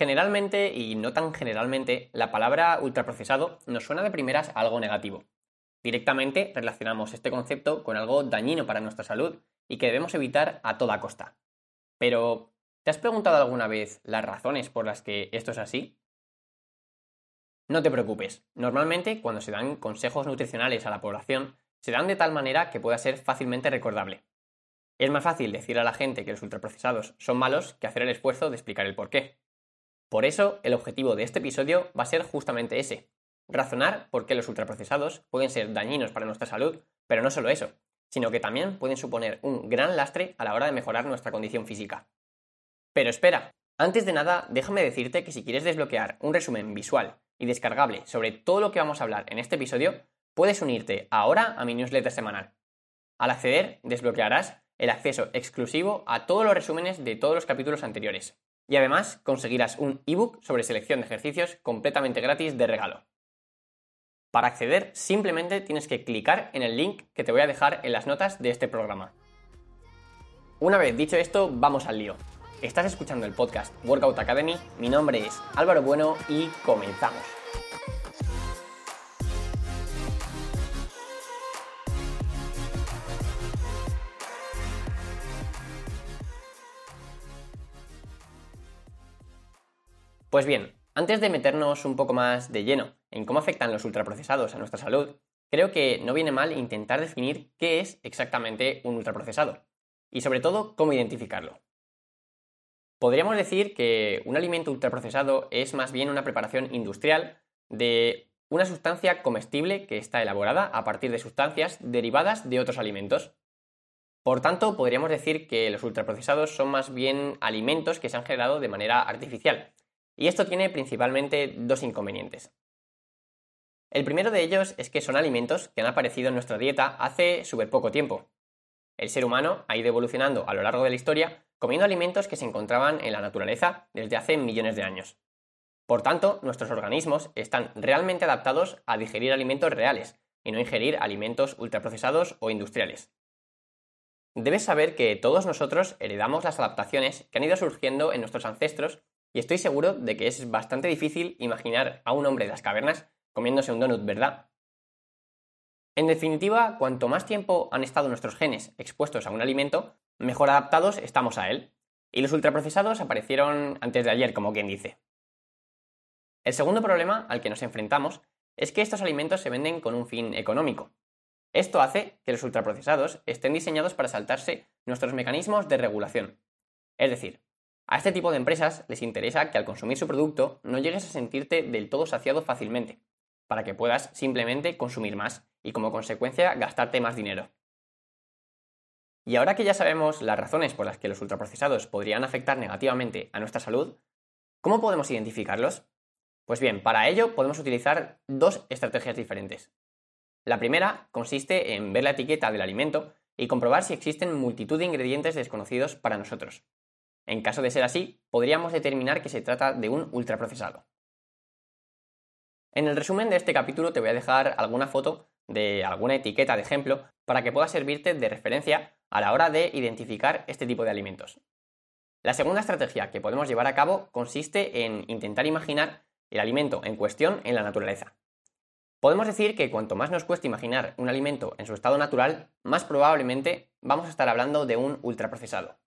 Generalmente, y no tan generalmente, la palabra ultraprocesado nos suena de primeras algo negativo. Directamente relacionamos este concepto con algo dañino para nuestra salud y que debemos evitar a toda costa. Pero, ¿te has preguntado alguna vez las razones por las que esto es así? No te preocupes, normalmente cuando se dan consejos nutricionales a la población, se dan de tal manera que pueda ser fácilmente recordable. Es más fácil decir a la gente que los ultraprocesados son malos que hacer el esfuerzo de explicar el porqué. Por eso, el objetivo de este episodio va a ser justamente ese, razonar por qué los ultraprocesados pueden ser dañinos para nuestra salud, pero no solo eso, sino que también pueden suponer un gran lastre a la hora de mejorar nuestra condición física. Pero espera, antes de nada, déjame decirte que si quieres desbloquear un resumen visual y descargable sobre todo lo que vamos a hablar en este episodio, puedes unirte ahora a mi newsletter semanal. Al acceder, desbloquearás el acceso exclusivo a todos los resúmenes de todos los capítulos anteriores. Y además conseguirás un ebook sobre selección de ejercicios completamente gratis de regalo. Para acceder simplemente tienes que clicar en el link que te voy a dejar en las notas de este programa. Una vez dicho esto, vamos al lío. Estás escuchando el podcast Workout Academy, mi nombre es Álvaro Bueno y comenzamos. Pues bien, antes de meternos un poco más de lleno en cómo afectan los ultraprocesados a nuestra salud, creo que no viene mal intentar definir qué es exactamente un ultraprocesado y sobre todo cómo identificarlo. Podríamos decir que un alimento ultraprocesado es más bien una preparación industrial de una sustancia comestible que está elaborada a partir de sustancias derivadas de otros alimentos. Por tanto, podríamos decir que los ultraprocesados son más bien alimentos que se han generado de manera artificial, y esto tiene principalmente dos inconvenientes. El primero de ellos es que son alimentos que han aparecido en nuestra dieta hace súper poco tiempo. El ser humano ha ido evolucionando a lo largo de la historia comiendo alimentos que se encontraban en la naturaleza desde hace millones de años. Por tanto, nuestros organismos están realmente adaptados a digerir alimentos reales y no ingerir alimentos ultraprocesados o industriales. Debes saber que todos nosotros heredamos las adaptaciones que han ido surgiendo en nuestros ancestros y estoy seguro de que es bastante difícil imaginar a un hombre de las cavernas comiéndose un donut, ¿verdad? En definitiva, cuanto más tiempo han estado nuestros genes expuestos a un alimento, mejor adaptados estamos a él. Y los ultraprocesados aparecieron antes de ayer, como quien dice. El segundo problema al que nos enfrentamos es que estos alimentos se venden con un fin económico. Esto hace que los ultraprocesados estén diseñados para saltarse nuestros mecanismos de regulación. Es decir, a este tipo de empresas les interesa que al consumir su producto no llegues a sentirte del todo saciado fácilmente, para que puedas simplemente consumir más y como consecuencia gastarte más dinero. Y ahora que ya sabemos las razones por las que los ultraprocesados podrían afectar negativamente a nuestra salud, ¿cómo podemos identificarlos? Pues bien, para ello podemos utilizar dos estrategias diferentes. La primera consiste en ver la etiqueta del alimento y comprobar si existen multitud de ingredientes desconocidos para nosotros, en caso de ser así, podríamos determinar que se trata de un ultraprocesado. En el resumen de este capítulo te voy a dejar alguna foto de alguna etiqueta de ejemplo para que pueda servirte de referencia a la hora de identificar este tipo de alimentos. La segunda estrategia que podemos llevar a cabo consiste en intentar imaginar el alimento en cuestión en la naturaleza. Podemos decir que cuanto más nos cueste imaginar un alimento en su estado natural, más probablemente vamos a estar hablando de un ultraprocesado.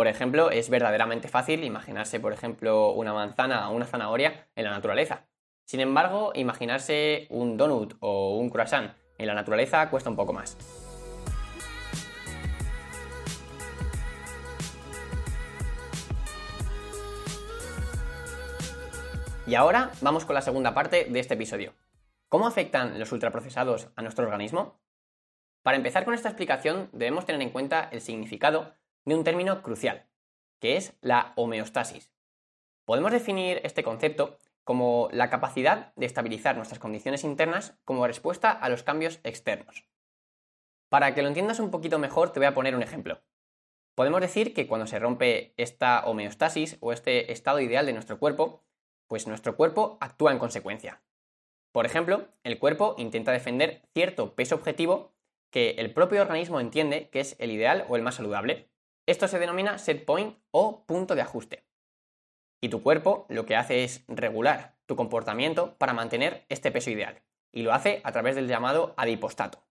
Por ejemplo, es verdaderamente fácil imaginarse, por ejemplo, una manzana o una zanahoria en la naturaleza. Sin embargo, imaginarse un donut o un croissant en la naturaleza cuesta un poco más. Y ahora vamos con la segunda parte de este episodio. ¿Cómo afectan los ultraprocesados a nuestro organismo? Para empezar con esta explicación debemos tener en cuenta el significado de un término crucial, que es la homeostasis. Podemos definir este concepto como la capacidad de estabilizar nuestras condiciones internas como respuesta a los cambios externos. Para que lo entiendas un poquito mejor, te voy a poner un ejemplo. Podemos decir que cuando se rompe esta homeostasis o este estado ideal de nuestro cuerpo, pues nuestro cuerpo actúa en consecuencia. Por ejemplo, el cuerpo intenta defender cierto peso objetivo que el propio organismo entiende que es el ideal o el más saludable, esto se denomina set point o punto de ajuste. Y tu cuerpo lo que hace es regular tu comportamiento para mantener este peso ideal. Y lo hace a través del llamado adipostato.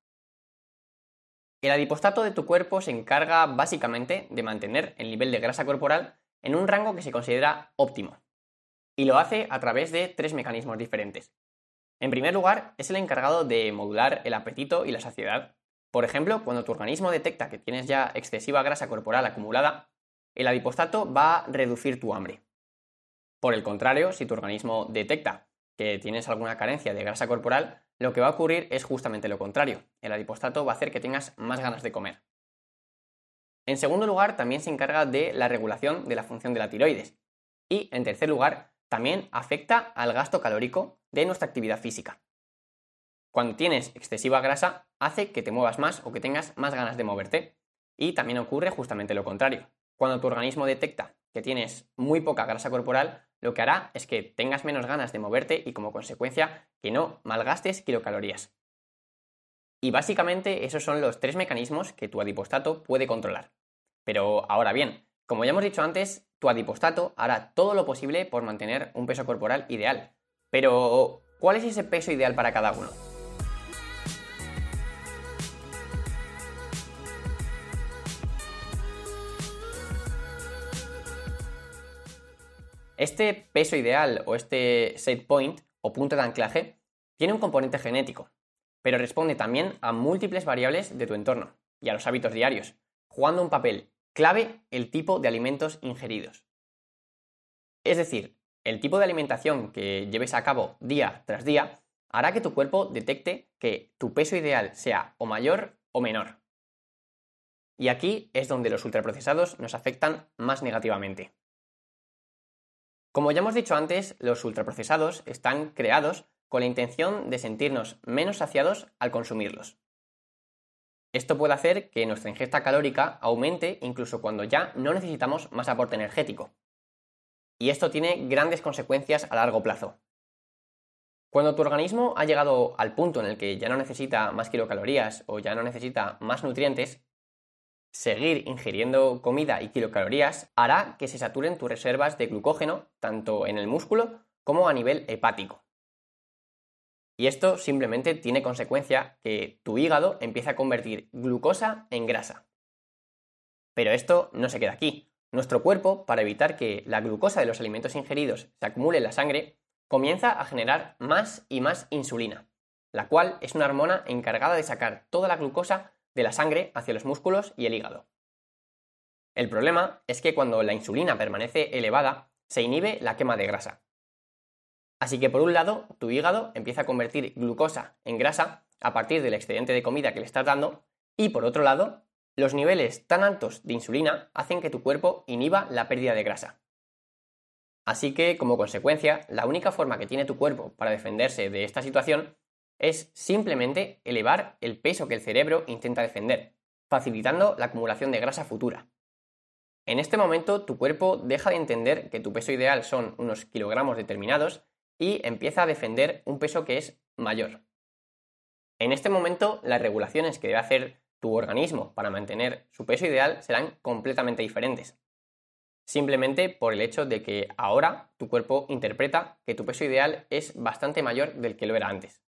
El adipostato de tu cuerpo se encarga básicamente de mantener el nivel de grasa corporal en un rango que se considera óptimo. Y lo hace a través de tres mecanismos diferentes. En primer lugar, es el encargado de modular el apetito y la saciedad. Por ejemplo, cuando tu organismo detecta que tienes ya excesiva grasa corporal acumulada, el adipostato va a reducir tu hambre. Por el contrario, si tu organismo detecta que tienes alguna carencia de grasa corporal, lo que va a ocurrir es justamente lo contrario. El adipostato va a hacer que tengas más ganas de comer. En segundo lugar, también se encarga de la regulación de la función de la tiroides. Y en tercer lugar, también afecta al gasto calórico de nuestra actividad física. Cuando tienes excesiva grasa, hace que te muevas más o que tengas más ganas de moverte. Y también ocurre justamente lo contrario. Cuando tu organismo detecta que tienes muy poca grasa corporal, lo que hará es que tengas menos ganas de moverte y como consecuencia que no malgastes kilocalorías. Y básicamente esos son los tres mecanismos que tu adipostato puede controlar. Pero ahora bien, como ya hemos dicho antes, tu adipostato hará todo lo posible por mantener un peso corporal ideal. Pero, ¿cuál es ese peso ideal para cada uno? Este peso ideal o este set point o punto de anclaje tiene un componente genético, pero responde también a múltiples variables de tu entorno y a los hábitos diarios, jugando un papel clave el tipo de alimentos ingeridos. Es decir, el tipo de alimentación que lleves a cabo día tras día hará que tu cuerpo detecte que tu peso ideal sea o mayor o menor. Y aquí es donde los ultraprocesados nos afectan más negativamente. Como ya hemos dicho antes, los ultraprocesados están creados con la intención de sentirnos menos saciados al consumirlos. Esto puede hacer que nuestra ingesta calórica aumente incluso cuando ya no necesitamos más aporte energético. Y esto tiene grandes consecuencias a largo plazo. Cuando tu organismo ha llegado al punto en el que ya no necesita más kilocalorías o ya no necesita más nutrientes, Seguir ingiriendo comida y kilocalorías hará que se saturen tus reservas de glucógeno tanto en el músculo como a nivel hepático. Y esto simplemente tiene consecuencia que tu hígado empieza a convertir glucosa en grasa. Pero esto no se queda aquí. Nuestro cuerpo, para evitar que la glucosa de los alimentos ingeridos se acumule en la sangre, comienza a generar más y más insulina, la cual es una hormona encargada de sacar toda la glucosa de la sangre hacia los músculos y el hígado. El problema es que cuando la insulina permanece elevada, se inhibe la quema de grasa. Así que por un lado, tu hígado empieza a convertir glucosa en grasa a partir del excedente de comida que le estás dando, y por otro lado, los niveles tan altos de insulina hacen que tu cuerpo inhiba la pérdida de grasa. Así que, como consecuencia, la única forma que tiene tu cuerpo para defenderse de esta situación es simplemente elevar el peso que el cerebro intenta defender, facilitando la acumulación de grasa futura. En este momento tu cuerpo deja de entender que tu peso ideal son unos kilogramos determinados y empieza a defender un peso que es mayor. En este momento las regulaciones que debe hacer tu organismo para mantener su peso ideal serán completamente diferentes. Simplemente por el hecho de que ahora tu cuerpo interpreta que tu peso ideal es bastante mayor del que lo era antes.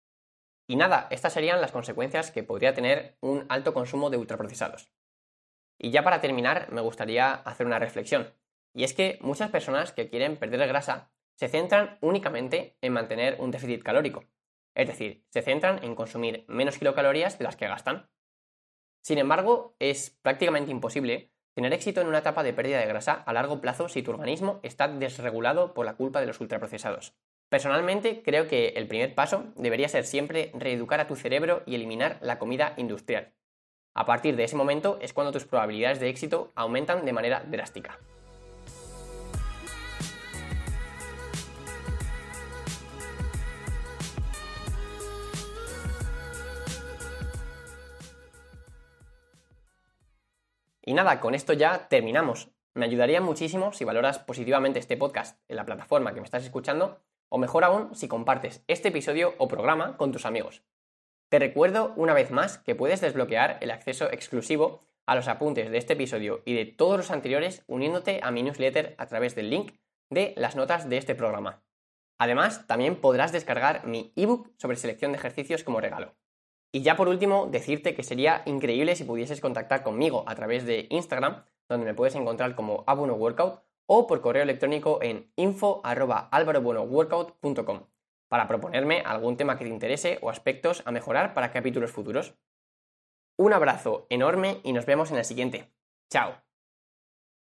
Y nada, estas serían las consecuencias que podría tener un alto consumo de ultraprocesados. Y ya para terminar, me gustaría hacer una reflexión. Y es que muchas personas que quieren perder grasa se centran únicamente en mantener un déficit calórico. Es decir, se centran en consumir menos kilocalorías de las que gastan. Sin embargo, es prácticamente imposible tener éxito en una etapa de pérdida de grasa a largo plazo si tu organismo está desregulado por la culpa de los ultraprocesados. Personalmente creo que el primer paso debería ser siempre reeducar a tu cerebro y eliminar la comida industrial. A partir de ese momento es cuando tus probabilidades de éxito aumentan de manera drástica. Y nada, con esto ya terminamos. Me ayudaría muchísimo si valoras positivamente este podcast en la plataforma que me estás escuchando o mejor aún si compartes este episodio o programa con tus amigos. Te recuerdo una vez más que puedes desbloquear el acceso exclusivo a los apuntes de este episodio y de todos los anteriores uniéndote a mi newsletter a través del link de las notas de este programa. Además, también podrás descargar mi ebook sobre selección de ejercicios como regalo. Y ya por último, decirte que sería increíble si pudieses contactar conmigo a través de Instagram, donde me puedes encontrar como Abuno Workout, o por correo electrónico en info.alvarobuenoworkout.com para proponerme algún tema que te interese o aspectos a mejorar para capítulos futuros. Un abrazo enorme y nos vemos en el siguiente. Chao.